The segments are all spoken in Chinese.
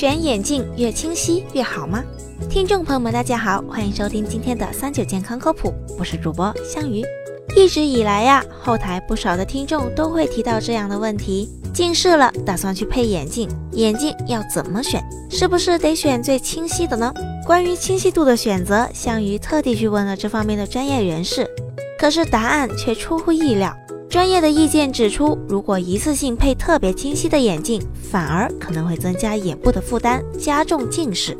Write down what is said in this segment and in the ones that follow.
选眼镜越清晰越好吗？听众朋友们，大家好，欢迎收听今天的三九健康科普，我是主播香鱼。一直以来呀，后台不少的听众都会提到这样的问题：近视了，打算去配眼镜，眼镜要怎么选？是不是得选最清晰的呢？关于清晰度的选择，香鱼特地去问了这方面的专业人士，可是答案却出乎意料。专业的意见指出，如果一次性配特别清晰的眼镜，反而可能会增加眼部的负担，加重近视。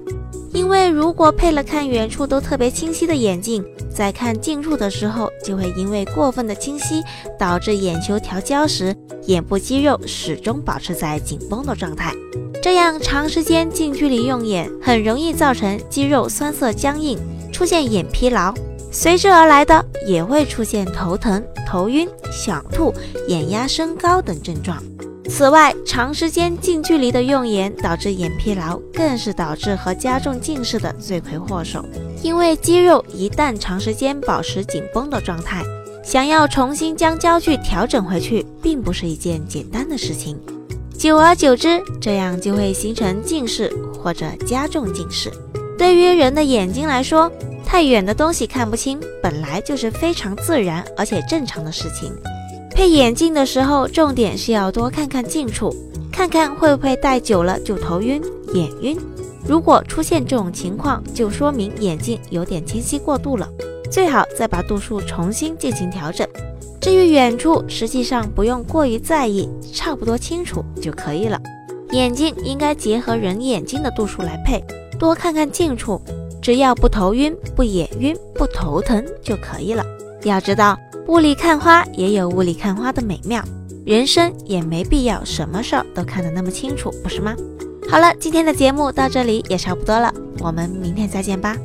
因为如果配了看远处都特别清晰的眼镜，在看近处的时候，就会因为过分的清晰，导致眼球调焦时，眼部肌肉始终保持在紧绷的状态。这样长时间近距离用眼，很容易造成肌肉酸涩僵硬，出现眼疲劳。随之而来的也会出现头疼、头晕、想吐、眼压升高等症状。此外，长时间近距离的用眼导致眼疲劳，更是导致和加重近视的罪魁祸首。因为肌肉一旦长时间保持紧绷的状态，想要重新将焦距调整回去，并不是一件简单的事情。久而久之，这样就会形成近视或者加重近视。对于人的眼睛来说，太远的东西看不清，本来就是非常自然而且正常的事情。配眼镜的时候，重点是要多看看近处，看看会不会戴久了就头晕、眼晕。如果出现这种情况，就说明眼镜有点清晰过度了，最好再把度数重新进行调整。至于远处，实际上不用过于在意，差不多清楚就可以了。眼镜应该结合人眼睛的度数来配，多看看近处。只要不头晕、不眼晕、不头疼就可以了。要知道，雾里看花也有雾里看花的美妙，人生也没必要什么事儿都看得那么清楚，不是吗？好了，今天的节目到这里也差不多了，我们明天再见吧。